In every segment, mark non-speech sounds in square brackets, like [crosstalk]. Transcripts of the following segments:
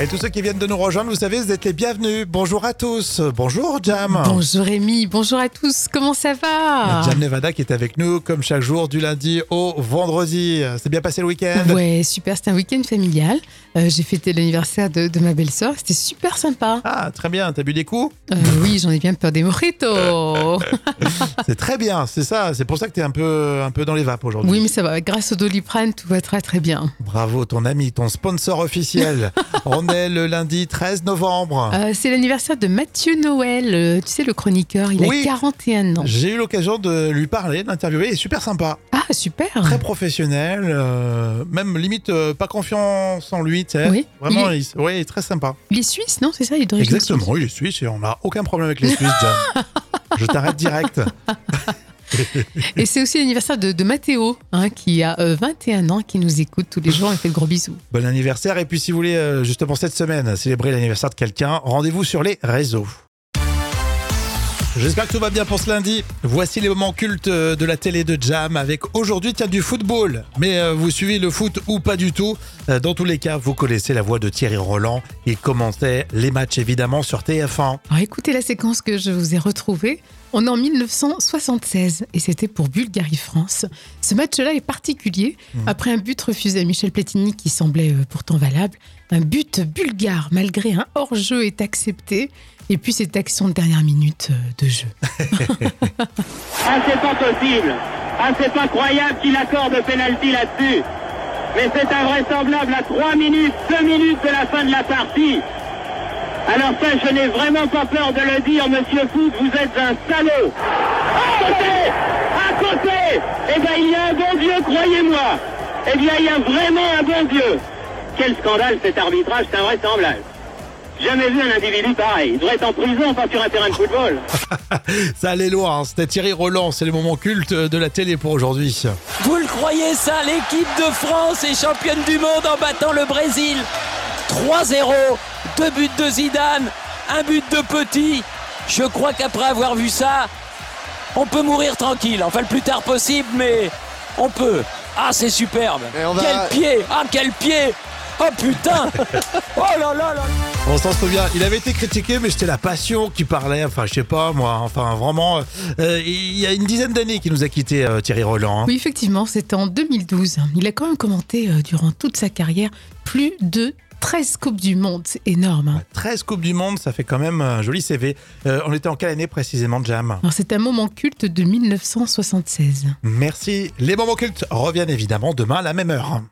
Et tous ceux qui viennent de nous rejoindre, vous savez, vous êtes les bienvenus. Bonjour à tous. Bonjour Jam. Bonjour Rémi, bonjour à tous, comment ça va Jam Nevada qui est avec nous comme chaque jour du lundi au vendredi. C'est bien passé le week-end? Ouais, super, c'était un week-end familial. Euh, J'ai fêté l'anniversaire de, de ma belle-sœur, c'était super sympa. Ah, très bien. T'as bu des coups? Euh, oui, j'en ai bien peur des mojitos. [laughs] C'est très bien, c'est ça. C'est pour ça que t'es un peu, un peu dans les vapes aujourd'hui. oui, mais ça va, grâce au doliprane, tout va très très bien. Bravo, ton ami, ton sponsor officiel. On [laughs] est le lundi 13 novembre. Euh, C'est l'anniversaire de Mathieu Noël, euh, tu sais, le chroniqueur, il Oui. a 41 ans. J'ai eu l'occasion de lui parler, de l'interviewer. Il est super sympa, Ah, super très professionnel, euh, même limite pas confiance en lui, tu sais. Oui, Vraiment, il, ouais, il est très sympa. Il est suisse, non C'est ça, il est d'origine suisse. Exactement, il est suisse et on n'a aucun problème avec les Suisses. [laughs] Je t'arrête direct. [laughs] Et c'est aussi l'anniversaire de, de Mathéo, hein, qui a euh, 21 ans, qui nous écoute tous les jours, il fait de gros bisous. Bon anniversaire. Et puis, si vous voulez, euh, justement, cette semaine, célébrer l'anniversaire de quelqu'un, rendez-vous sur les réseaux. J'espère que tout va bien pour ce lundi. Voici les moments cultes euh, de la télé de Jam avec aujourd'hui, tiens, du football. Mais euh, vous suivez le foot ou pas du tout? Dans tous les cas, vous connaissez la voix de Thierry Roland. Il commentait les matchs évidemment sur TF1. Alors écoutez la séquence que je vous ai retrouvée. On est en 1976 et c'était pour Bulgarie-France. Ce match-là est particulier. Après un but refusé à Michel Platini qui semblait euh, pourtant valable, un but bulgare malgré un hors-jeu est accepté. Et puis cette action de dernière minute euh, de jeu. [laughs] Ah, c'est pas possible. Ah, c'est pas croyable qu'il accorde penalty là-dessus. Mais c'est invraisemblable à 3 minutes, 2 minutes de la fin de la partie. Alors ça, je n'ai vraiment pas peur de le dire, monsieur Foot, vous êtes un salaud. À côté À côté Eh bien, il y a un bon Dieu, croyez-moi. Eh bien, il y a vraiment un bon Dieu. Quel scandale cet arbitrage, c'est invraisemblable. Jamais vu un individu pareil. Il devrait être en prison, pas sur un terrain de football. [laughs] Ça allait loin. hein. C'était Thierry Roland. C'est les moments cultes de la télé pour aujourd'hui. Vous le croyez ça L'équipe de France est championne du monde en battant le Brésil 3-0, deux buts de Zidane, un but de Petit. Je crois qu'après avoir vu ça, on peut mourir tranquille. Enfin le plus tard possible, mais on peut. Ah c'est superbe. Va- Quel pied Ah quel pied Oh putain [laughs] Oh là là là On s'en souvient, il avait été critiqué, mais c'était la passion qui parlait. Enfin, je sais pas, moi. Enfin, vraiment, euh, il y a une dizaine d'années qu'il nous a quitté Thierry Roland. hein. Oui, effectivement, c'était en 2012. Il a quand même commenté euh, durant toute sa carrière plus de 13 Coupes du Monde. C'est énorme. hein. 13 Coupes du Monde, ça fait quand même un joli CV. Euh, on était en quelle année précisément, Jam? C'est un moment culte de 1976. Merci. Les moments cultes reviennent évidemment demain à la même heure.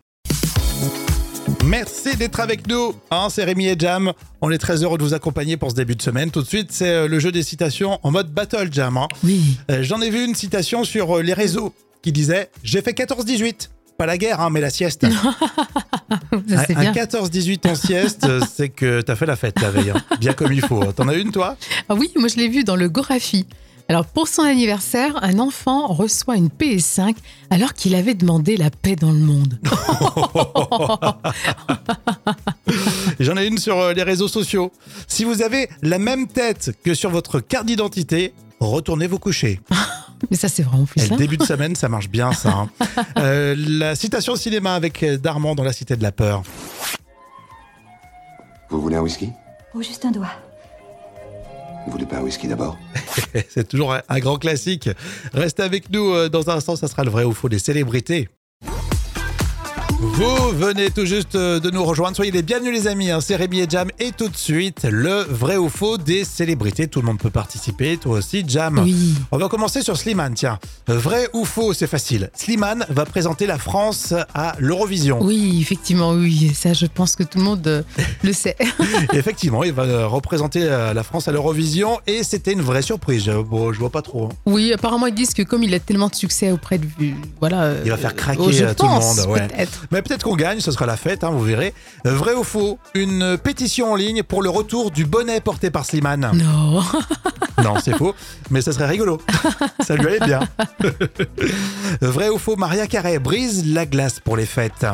Merci d'être avec nous. Hein, c'est Rémi et Jam. On est très heureux de vous accompagner pour ce début de semaine. Tout de suite, c'est euh, le jeu des citations en mode battle, Jam. hein. Oui. Euh, J'en ai vu une citation sur les réseaux qui disait J'ai fait 14-18. Pas la guerre, hein, mais la sieste. [laughs] [laughs] Ça, bien. 14-18 en sieste, [laughs] c'est que t'as fait la fête la veille. hein. Bien comme il faut. T'en as une, toi? Ah oui, moi je l'ai vu dans le Gorafi. Alors pour son anniversaire, un enfant reçoit une PS5 alors qu'il avait demandé la paix dans le monde. [laughs] J'en ai une sur euh, les réseaux sociaux. Si vous avez la même tête que sur votre carte d'identité, retournez vous coucher. Mais ça c'est vraiment plus Et le simple. début de semaine, ça marche bien, ça. hein. [laughs] Euh, la citation cinéma avec euh, Darman dans La Cité de la Peur. Vous voulez un whisky? Oh, juste un doigt. Vous voulez pas un whisky d'abord? [laughs] C'est toujours un, un grand classique. Restez avec nous euh, dans un instant, ça sera le vrai ou faux des célébrités. Vous venez tout juste euh, de nous rejoindre. Soyez les bienvenus, les amis. hein. C'est Rémi et Jam. Et tout de suite, le vrai ou faux des célébrités. Tout le monde peut participer. Toi aussi, Jam. Oui. On va commencer sur Slimane, tiens. Vrai ou faux, c'est facile. Slimane va présenter la France à l'Eurovision. Oui, effectivement, oui. Ça, je pense que tout le monde euh, le sait. [laughs] Effectivement, il va euh, représenter euh, la France à l'Eurovision et c'était une vraie surprise. Je, bon, je vois pas trop. hein. Oui, apparemment ils disent que comme il a tellement de succès auprès de voilà, euh, Il va faire craquer oh, je euh, tout le monde. ouais. Peut-être. Mais peut-être qu'on gagne, ce sera la fête, hein, vous verrez. Vrai ou faux, une pétition en ligne pour le retour du bonnet porté par Slimane. Non. [laughs] Non, c'est faux, mais ça serait rigolo. [laughs] Ça lui allait bien. [laughs] Vrai ou faux, Maria Carey brise la glace pour les fêtes.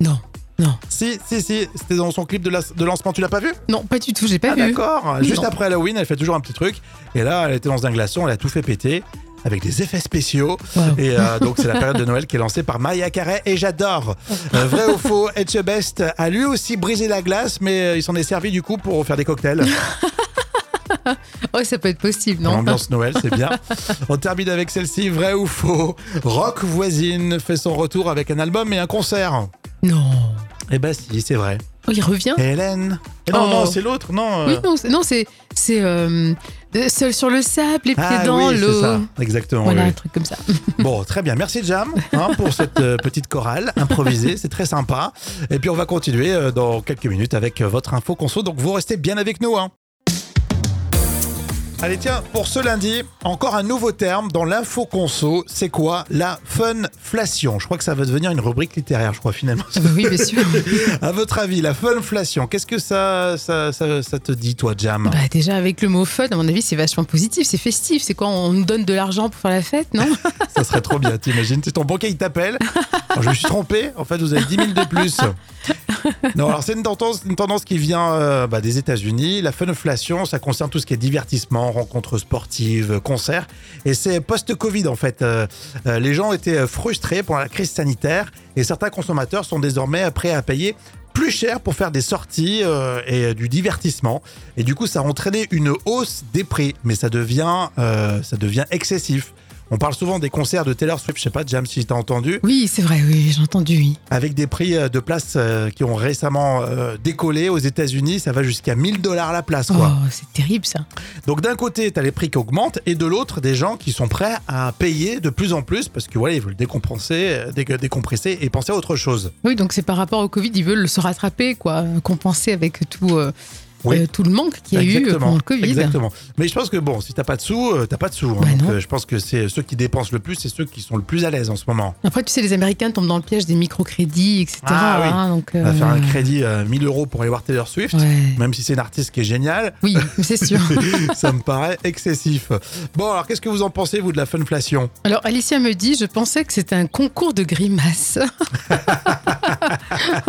Non. Non. Si, si, si, c'était dans son clip de, la- de lancement, tu l'as pas vu? Non, pas du tout, j'ai pas Ah vu. d'accord. Juste Non. après Halloween, elle fait toujours un petit truc. Et là, elle était dans un glaçon, elle a tout fait péter. Avec des effets spéciaux. Wow. Et euh, donc, c'est la [laughs] période de Noël qui est lancée par Maya Carey et j'adore. Euh, vrai ou faux, Etchebest a lui aussi brisé la glace, mais euh, il s'en est servi du coup pour faire des cocktails. [laughs] Oh, ça peut être possible, non? L'ambiance Noël, c'est bien. On termine avec celle-ci, vrai ou faux? Rock Voisine fait son retour avec un album et un concert. Non. Eh ben si, c'est vrai. Oh, il revient? Et Hélène Eh Non, Oh. non, c'est l'autre, non. euh. Oui, non, c'est- non, c'est c'est euh, de- seul sur le sable, les pieds ah dans oui, l'eau. ça. Exactement. Voilà, oui, un truc comme ça. [laughs] Bon, très bien. Merci Jam hein, pour cette euh, petite chorale improvisée. C'est très sympa. Et puis on va continuer euh, dans quelques minutes avec euh, votre info conso. Donc vous restez bien avec nous. Hein. Allez tiens, pour ce lundi, encore un nouveau terme dans l'info conso, c'est quoi La funflation? Je crois que ça va devenir une rubrique littéraire, je crois finalement. Ah bah oui, bien sûr. [laughs] À votre avis, la funflation, qu'est-ce que ça, ça, ça, ça te dit toi, Jam? Bah, déjà, avec le mot fun, à mon avis, c'est vachement positif, c'est festif. C'est quoi On nous donne de l'argent pour faire la fête, non? [laughs] Ça serait trop bien, t'imagines? C'est ton banquier, il t'appelle. Alors, Je me suis trompé, en fait, vous avez 10 000 de plus. Non, alors c'est une tendance, une tendance qui vient euh, bah, des États-Unis. La funflation, ça concerne tout ce qui est divertissement, rencontres sportives, concerts. Et c'est post-Covid, en fait. Euh, euh, les gens étaient frustrés pendant la crise sanitaire et certains consommateurs sont désormais prêts à payer plus cher pour faire des sorties euh, et du divertissement. Et du coup, ça a entraîné une hausse des prix, mais ça devient, ça devient excessif. On parle souvent des concerts de Taylor Swift, je sais pas, Jam, si t'as entendu, Oui, c'est vrai, oui, j'ai entendu, oui. avec des prix euh, de place euh, qui ont récemment euh, décollé aux États-Unis, ça va jusqu'à 1000 dollars la place, quoi. Oh, c'est terrible ça. Donc d'un côté, tu as les prix qui augmentent et de l'autre, des gens qui sont prêts à payer de plus en plus parce que voilà, ils veulent décompresser, dé- décompresser et penser à autre chose. Oui, donc c'est par rapport au Covid, ils veulent se rattraper, quoi, compenser avec tout, euh, Oui. euh, tout le manque qu'il y a eu euh, pendant le Covid. Exactement. Mais je pense que bon, si t'as pas de sous, euh, t'as pas de sous. hein. Bah Donc, euh, je pense que c'est ceux qui dépensent le plus, c'est ceux qui sont le plus à l'aise en ce moment. Après, tu sais, les Américains tombent dans le piège des microcrédits, etc. Ah oui. hein, donc, On va euh, faire un crédit à 1000 euros pour aller voir Taylor Swift, Ouais. même si c'est une artiste qui est géniale, Oui, c'est sûr. [laughs] ça me paraît excessif. Bon, alors qu'est-ce que vous en pensez, vous, de la funflation? Alors, Alicia me dit, je pensais que c'était un concours de grimaces. [laughs]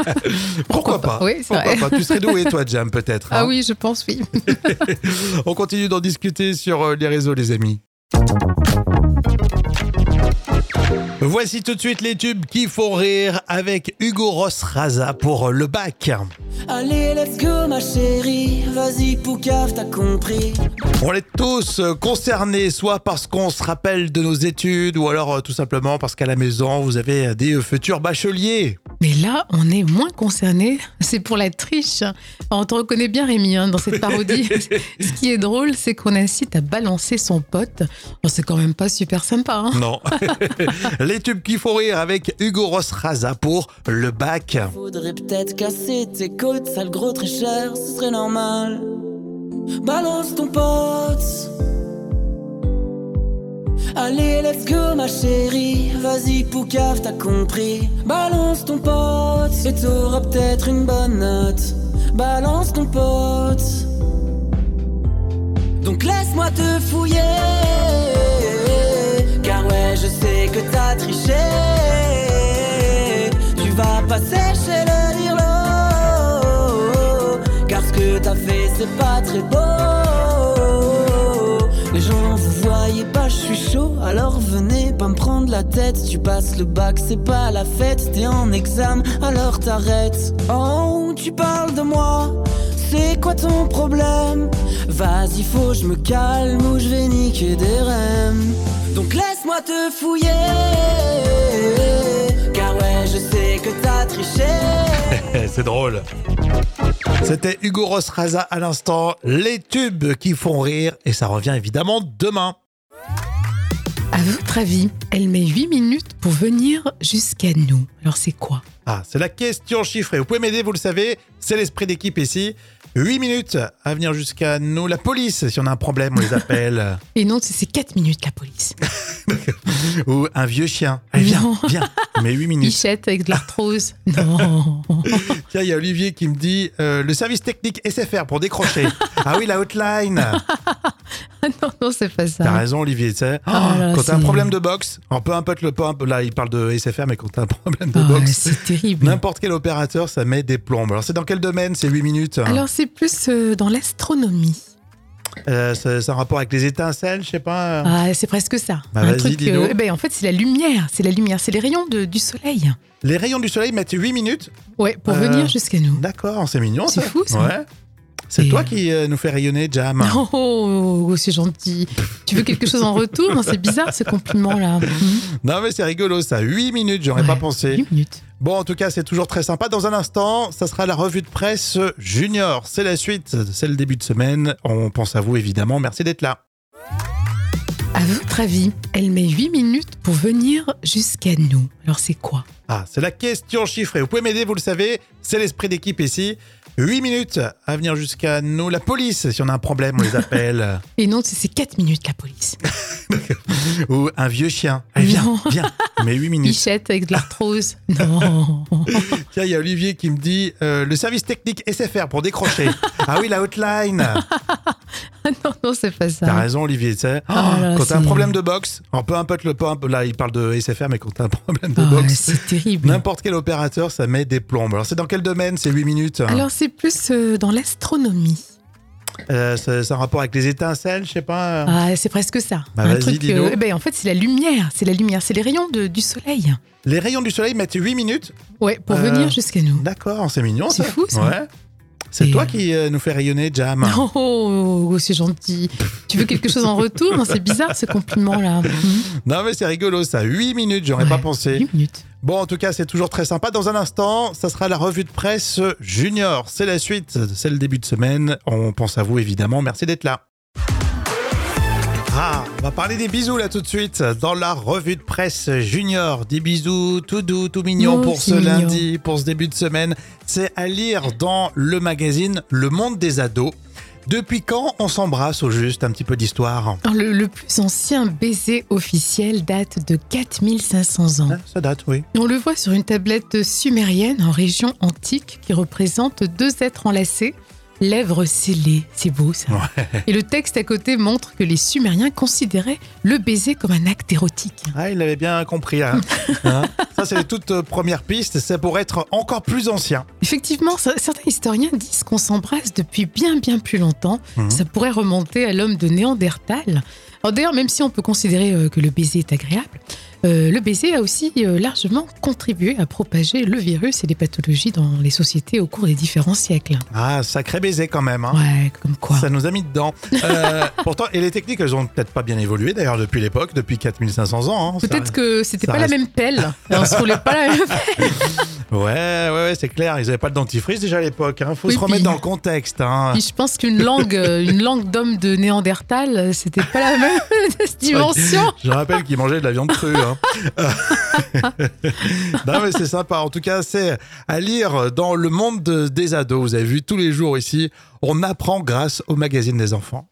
[laughs] Pourquoi, pas, Oui, c'est Pourquoi vrai. pas Tu serais doué, toi, [laughs] Jam, peut-être. Ah hein oui, je pense, oui. [laughs] On continue d'en discuter sur euh, les réseaux, les amis. Voici tout de suite les tubes qui font rire avec Hugo Ross Raza pour le bac. Allez, let's go ma chérie, vas-y Poucave, t'as compris. On est tous euh, concernés, soit parce qu'on se rappelle de nos études, ou alors euh, tout simplement parce qu'à la maison, vous avez euh, des futurs bacheliers. Mais là, on est moins concerné. C'est pour la triche. On te reconnaît bien, Rémi, hein, dans cette [laughs] parodie. Ce qui est drôle, c'est qu'on incite à balancer son pote. Bon, c'est quand même pas super sympa. hein. Non. [laughs] les tubes qui font rire avec Hugo Ross Raza pour le bac. Faudrait peut-être casser tes côtes, sale gros très ce serait normal. Balance ton pote. Allez, let's go ma chérie, vas-y Poucave, t'as compris. Balance ton pote, et t'auras peut-être une bonne note. Balance ton pote. Donc laisse-moi te fouiller. Car ouais, je sais que t'as triché. Très beau. Les gens, vous voyez pas, je suis chaud. Alors venez pas me prendre la tête. Tu passes le bac, c'est pas la fête. T'es en examen, alors t'arrêtes. Oh, tu parles de moi. C'est quoi ton problème? Vas-y, faut je me calme ou je vais niquer des rênes. Donc laisse-moi te fouiller. Car ouais, je sais que t'as triché. [laughs] C'est drôle. C'était Hugo Ross Raza à l'instant, les tubes qui font rire, et ça revient évidemment demain. À votre avis, elle met 8 minutes pour venir jusqu'à nous. Alors, c'est quoi? Ah, c'est la question chiffrée. Vous pouvez m'aider, vous le savez, c'est l'esprit d'équipe ici. 8 minutes à venir jusqu'à nous. La police, si on a un problème, on les appelle. [laughs] Et non, c'est 4 minutes, la police. Ou un vieux chien. Allez, viens, Non. viens. Mais 8 minutes. Bichette avec de l'arthrose. [laughs] Non. Tiens, il y a Olivier qui me dit euh, le service technique SFR pour décrocher. ah oui, la hotline. [laughs] non, non, c'est pas T'as ça. raison, Olivier. tu sais. Oh quand t'as un problème de boxe, alors peu importe le importe- là, il parle de SFR, mais quand t'as un problème de Ah, boxe, c'est terrible. n'importe quel opérateur, ça met des plombes. Alors, c'est dans quel domaine ces 8 minutes? Alors, c'est plus euh, dans l'astronomie. Euh, c'est un rapport avec les étincelles, je sais pas. euh. Ah, c'est presque ça. Bah, Un truc, eh ben, en fait, c'est la lumière. C'est la lumière. C'est les rayons de- du soleil. Les rayons du soleil mettent 8 minutes. Ouais, pour Euh, venir jusqu'à nous. D'accord, c'est mignon C'est fou, ça. Ouais. C'est toi qui euh, nous fait rayonner, Jam. Oh, oh, oh, c'est gentil. Tu veux quelque chose en retour C'est bizarre ce compliment-là. [laughs] Non mais c'est rigolo ça. 8 minutes, j'aurais pas Ouais, pensé. Une minute. Bon, en tout cas, c'est toujours très sympa. Dans un instant, ça sera la revue de presse junior. C'est la suite, c'est le début de semaine. On pense à vous évidemment. Merci d'être là. Votre avis, elle met 8 minutes pour venir jusqu'à nous. Alors c'est quoi? Ah, c'est la question chiffrée. Vous pouvez m'aider, vous le savez. C'est l'esprit d'équipe ici. 8 minutes à venir jusqu'à nous. La police, si on a un problème, on les [laughs] appelle. Et non, c'est- c'est 4 minutes la police. [laughs] Ou un vieux chien. Allez, viens, Non. viens. Mais [laughs] 8 minutes. Bichette avec de l'arthrose. Non. Tiens, il y a Olivier qui me dit euh, le service technique SFR pour décrocher. ah oui, la hotline. Non, c'est pas ça. T'as raison, Olivier. Tu sais, Ah là, quand t'as un c'est- problème de boxe, alors peu importe le peu, là, il parle de SFR, mais quand t'as un problème de Ah, boxe, c'est terrible. n'importe quel opérateur, ça met des plombes. Alors, c'est dans quel domaine ces 8 minutes Alors c'est plus euh, dans l'astronomie. Euh, c'est c'est un rapport avec les étincelles, je sais pas. Ah, c'est presque ça. Bah, Un truc. dis-nous. eh ben, en fait, c'est la lumière. C'est la lumière. C'est les rayons de- du soleil. Les rayons du soleil mettent 8 minutes. Ouais, pour Euh, venir jusqu'à nous. D'accord, c'est mignon. C'est fou, ça. Ouais. C'est toi euh, qui euh, nous fait rayonner, Jam. Oh, [laughs] oh, oh, c'est gentil. Tu veux quelque chose en retour C'est bizarre ce compliment-là. Non, mais c'est rigolo ça. 8 minutes, j'aurais pas Ouais, pensé. 8 minutes. Bon, en tout cas, c'est toujours très sympa. Dans un instant, ça sera la revue de presse junior. C'est la suite, c'est le début de semaine. On pense à vous évidemment. Merci d'être là. Ah, on va parler des bisous là tout de suite dans la revue de presse junior. Des bisous tout doux, tout Oh, pour c'est ce mignon. lundi, pour ce début de semaine. C'est à lire dans le magazine Le Monde des ados. Depuis quand on s'embrasse au juste? Un petit peu d'histoire. Le, le plus ancien baiser officiel date de 4500 ans. Ah, Ça date, oui. On le voit sur une tablette sumérienne en région antique qui représente deux êtres enlacés, lèvres scellées. C'est beau ça. Et le texte à côté montre que les Sumériens considéraient le baiser comme un acte érotique. Ah, il l'avait bien compris. hein. [laughs] Hein ça, c'est les toutes euh, premières pistes. C'est pour être encore plus ancien. Effectivement, certains historiens disent qu'on s'embrasse depuis bien bien plus longtemps. Mhm. Ça pourrait remonter à l'homme de Néandertal. D'ailleurs, même si on peut considérer euh, que le baiser est agréable, euh, le baiser a aussi euh, largement contribué à propager le virus et les pathologies dans les sociétés au cours des différents siècles. Ah, sacré baiser quand même. hein. Ouais, comme quoi. Ça nous a mis dedans. Euh, [laughs] pourtant, et les techniques, elles ont peut-être pas bien évolué d'ailleurs depuis l'époque, depuis 4500 ans. hein. Peut-être que c'était pas reste- la même pelle. Et [laughs] on se roulait pas la même pelle. [laughs] Ouais, ouais, ouais, c'est clair. Ils avaient pas de dentifrice déjà à l'époque. Hein. Faut Oui, se remettre puis- dans le contexte. Hein. Puis je pense qu'une langue, euh, une langue d'homme de Néandertal, euh, c'était pas la même [laughs] dimension. Je rappelle qu'ils mangeaient de la viande crue. hein. [laughs] non, mais c'est sympa. En tout cas, c'est à lire dans le monde de- des ados. Vous avez vu tous les jours ici, on apprend grâce au magazine des enfants.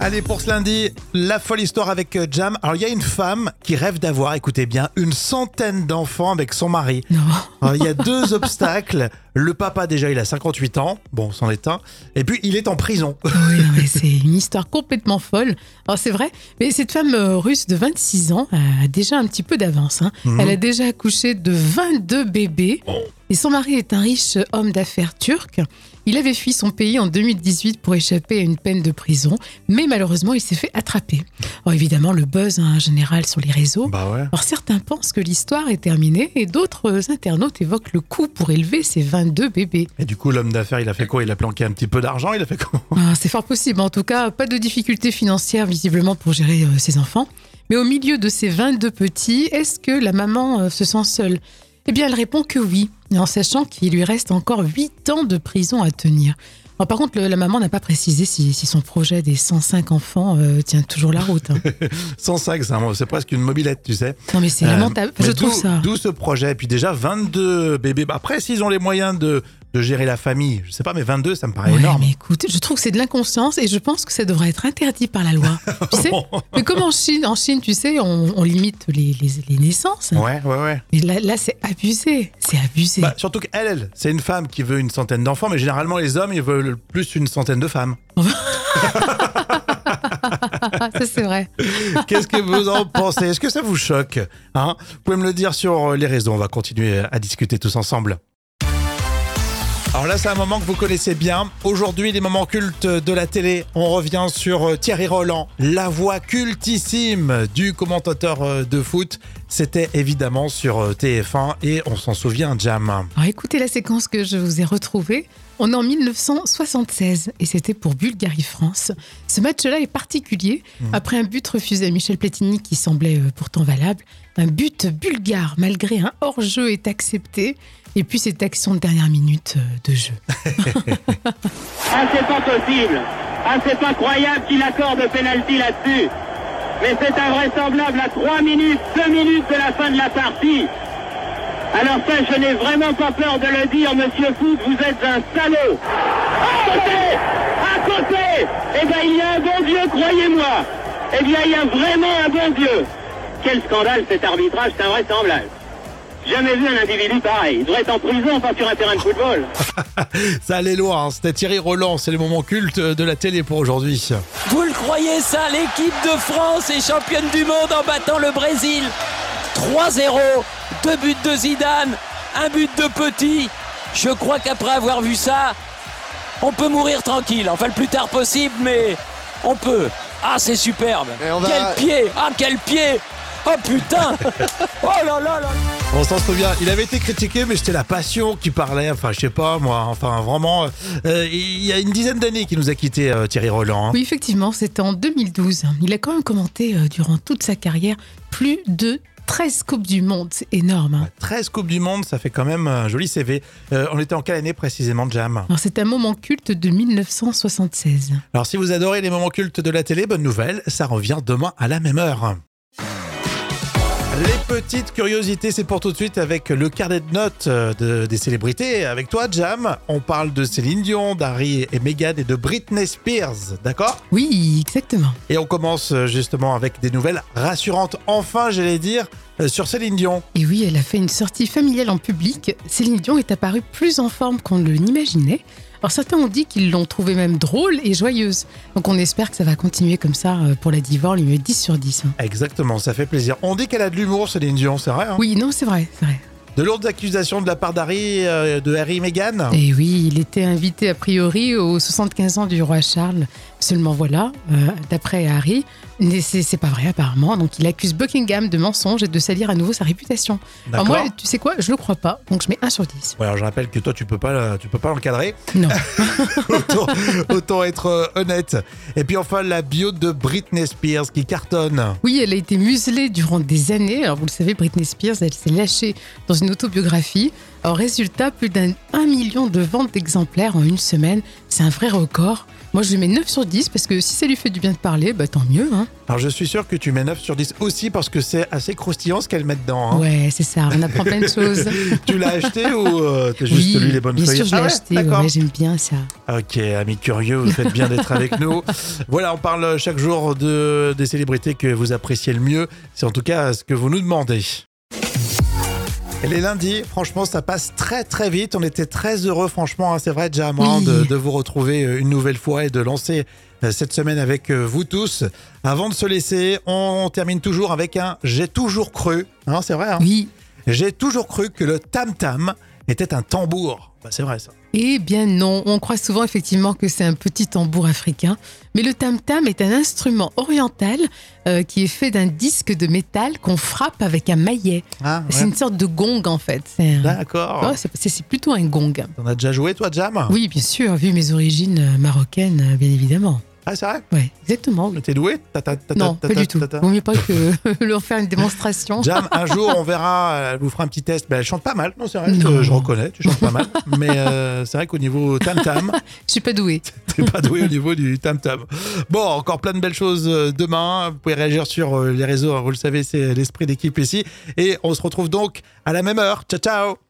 Allez, pour ce lundi, la folle histoire avec euh, Jam. Alors, il y a une femme qui rêve d'avoir, écoutez bien, une centaine d'enfants avec son mari. [laughs] Non. Il y a deux obstacles. Le papa, déjà, il a 58 ans. Bon, c'en est un. Et puis, il est en prison. Oui, non, mais [laughs] c'est une histoire complètement folle. Alors c'est vrai, mais cette femme euh, russe de 26 ans a déjà un petit peu d'avance. hein. Mhm. Elle a déjà accouché de 22 bébés. Et son mari est un riche homme d'affaires turc. Il avait fui son pays en 2018 pour échapper à une peine de prison, mais malheureusement il s'est fait attraper. Alors évidemment le buzz en général sur les réseaux. Bah ouais. Alors certains pensent que l'histoire est terminée et d'autres internautes évoquent le coût pour élever ces 22 bébés. Et du coup, l'homme d'affaires, il a fait quoi? Il a planqué un petit peu d'argent? Il a fait quoi? Ah, c'est fort possible. En tout cas, pas de difficultés financières visiblement pour gérer euh, ses enfants. Mais au milieu de ces 22 petits, est-ce que la maman euh, se sent seule? Eh bien, elle répond que oui, en sachant qu'il lui reste encore 8 ans de prison à tenir. Alors, par contre, le- la maman n'a pas précisé si, si son projet des 105 enfants euh, tient toujours la route. hein. [laughs] 105, c'est un- c'est presque une mobilette, tu sais. Non, mais c'est Euh, lamentable. mais Je trouve ça. D'où ce projet? Et puis déjà, 22 bébés. Après, s'ils ont les moyens de, de gérer la famille, je sais pas, mais 22, ça me paraît Ouais, énorme. mais écoute, je trouve que c'est de l'inconscience et je pense que ça devrait être interdit par la loi. [laughs] tu sais Mais comme en Chine, en Chine, tu sais, on, on limite les, les- les naissances. Ouais, ouais, ouais. Mais là, là c'est abusé. C'est abusé. Bah, surtout qu'elle, elle, c'est une femme qui veut une centaine d'enfants, mais généralement, les hommes, ils veulent plus une centaine de femmes. [laughs] Ça, c'est vrai. Qu'est-ce que vous en pensez? Est-ce que ça vous choque hein? Vous pouvez me le dire sur les réseaux. On va continuer à discuter tous ensemble. Alors là, c'est un moment que vous connaissez bien. Aujourd'hui, les moments cultes de la télé. On revient sur euh, Thierry Roland, la voix cultissime du commentateur euh, de foot. C'était évidemment sur euh, TF1 et on s'en souvient, Jam. Alors écoutez la séquence que je vous ai retrouvée. On est en 1976 et c'était pour Bulgarie-France. Ce match-là est particulier. Après un but refusé à Michel Platini qui semblait euh, pourtant valable, un but bulgare malgré un hors-jeu est accepté. Et puis cette action de dernière minute euh, de jeu. [laughs] Ah, c'est pas possible. Ah, c'est pas croyable qu'il accorde penalty là-dessus. Mais c'est invraisemblable à 3 minutes, 2 minutes de la fin de la partie. Alors ça, je n'ai vraiment pas peur de le dire, monsieur Foot, vous êtes un salaud. À côté À côté Eh bien, il y a un bon Dieu, croyez-moi. Eh bien, il y a vraiment un bon Dieu. Quel scandale cet arbitrage, c'est invraisemblable. Jamais vu un individu pareil. Il devrait être en prison, pas sur un terrain de football. [laughs] Ça allait loin, hein. c'était Thierry Roland. C'est les moments cultes de la télé pour aujourd'hui. Vous le croyez ça L'équipe de France est championne du monde en battant le Brésil 3-0, deux buts de Zidane, un but de Petit. Je crois qu'après avoir vu ça, on peut mourir tranquille. Enfin le plus tard possible, mais on peut. Ah c'est superbe. Et on va- Quel pied Ah quel pied Oh putain [laughs] Oh là là là On s'en souvient, il avait été critiqué, mais c'était la passion qui parlait. Enfin, je sais pas, moi. Enfin, vraiment, euh, il y a une dizaine d'années qu'il nous a quitté Thierry Roland. hein. Oui, effectivement, c'était en 2012. Il a quand même commenté euh, durant toute sa carrière plus de 13 Coupes du Monde. C'est énorme. hein. 13 Coupes du Monde, ça fait quand même un joli CV. Euh, on était en quelle année précisément, Jam? Alors, c'est un moment culte de 1976. Alors, si vous adorez les moments cultes de la télé, bonne nouvelle, ça revient demain à la même heure. Les petites curiosités, c'est pour tout de suite avec le carnet de notes euh, de- des célébrités. Avec toi, Jam, on parle de Céline Dion, d'Harry et Meghan et de Britney Spears, d'accord? Oui, exactement. Et on commence euh, justement avec des nouvelles rassurantes, enfin, j'allais dire, euh, sur Céline Dion. Et oui, elle a fait une sortie familiale en public. Céline Dion est apparue plus en forme qu'on ne l'imaginait. Alors certains ont dit qu'ils l'ont trouvée même drôle et joyeuse. Donc on espère que ça va continuer comme ça euh, pour la diva. On lui met 10 sur 10. hein. Exactement, ça fait plaisir. On dit qu'elle a de l'humour, Céline Dion, c'est vrai hein Oui, non, c'est vrai, c'est vrai. De lourdes accusations de la part d'Harry, euh, de Harry et Meghan Et oui, il était invité a priori aux 75 ans du roi Charles. Seulement voilà, euh, d'après Harry, c'est c'est pas vrai apparemment. Donc il accuse Buckingham de mensonge et de salir à nouveau sa réputation. Alors moi, tu sais quoi, je le crois pas. Donc je mets 1 sur 10. Ouais, alors je rappelle que toi, tu peux pas, tu peux pas l'encadrer. Non. [laughs] autant, autant être euh, honnête. Et puis enfin, la bio de Britney Spears qui cartonne. Oui, elle a été muselée durant des années. Alors, vous le savez, Britney Spears, elle s'est lâchée dans une autobiographie. Alors, résultat, plus d'un 1 million de ventes d'exemplaires en une semaine. C'est un vrai record. Moi, je lui mets 9 sur 10 parce que si ça lui fait du bien de parler, bah tant mieux. Hein. Alors je suis sûr que tu mets 9 sur 10 aussi parce que c'est assez croustillant ce qu'elle met dedans. hein. Ouais, c'est ça. On apprend plein de choses. [laughs] Tu l'as acheté ou euh, t'as juste oui, lu les bonnes bien feuilles sûr, je l'ai Ah ouais, acheté. Ouais, J'aime bien ça. Ok, amis curieux, vous faites bien d'être avec nous. [laughs] Voilà, on parle chaque jour de, des célébrités que vous appréciez le mieux. C'est en tout cas ce que vous nous demandez. Les lundis, franchement, ça passe très très vite. On était très heureux, franchement, hein, c'est vrai, Jam, hein, Oui. de, de vous retrouver euh, une nouvelle fois et de lancer euh, cette semaine avec euh, vous tous. Avant de se laisser, on termine toujours avec un J'ai toujours cru. Hein, c'est vrai, hein Oui. J'ai toujours cru que le tam-tam était un tambour. Bah, c'est vrai ça. Eh bien non, on croit souvent effectivement que c'est un petit tambour africain, mais le tam-tam est un instrument oriental euh, qui est fait d'un disque de métal qu'on frappe avec un maillet. Ah, C'est une sorte de gong en fait. Un- D'accord. C'est plutôt un gong. T'en as déjà joué, toi, Jam? Oui, bien sûr, vu mes origines euh, marocaines, euh, bien évidemment. Ah, c'est vrai Ouais, exactement. oui. T'es doué Non, pas du tout. Vaut mieux pas que [laughs] leur faire une démonstration. Jam, un jour, on verra, elle vous fera un petit test. Ben, elle chante pas mal, non, c'est vrai, Non. je, reconnais, tu chantes pas mal. Mais euh, c'est vrai qu'au niveau tam-tam, [laughs] Je suis pas douée. [laughs] t'es pas doué au niveau du tam-tam. Bon, encore plein de belles choses euh, demain. Vous pouvez réagir sur euh, les réseaux, vous le savez, c'est l'esprit d'équipe ici. Et on se retrouve donc à la même heure. Ciao, ciao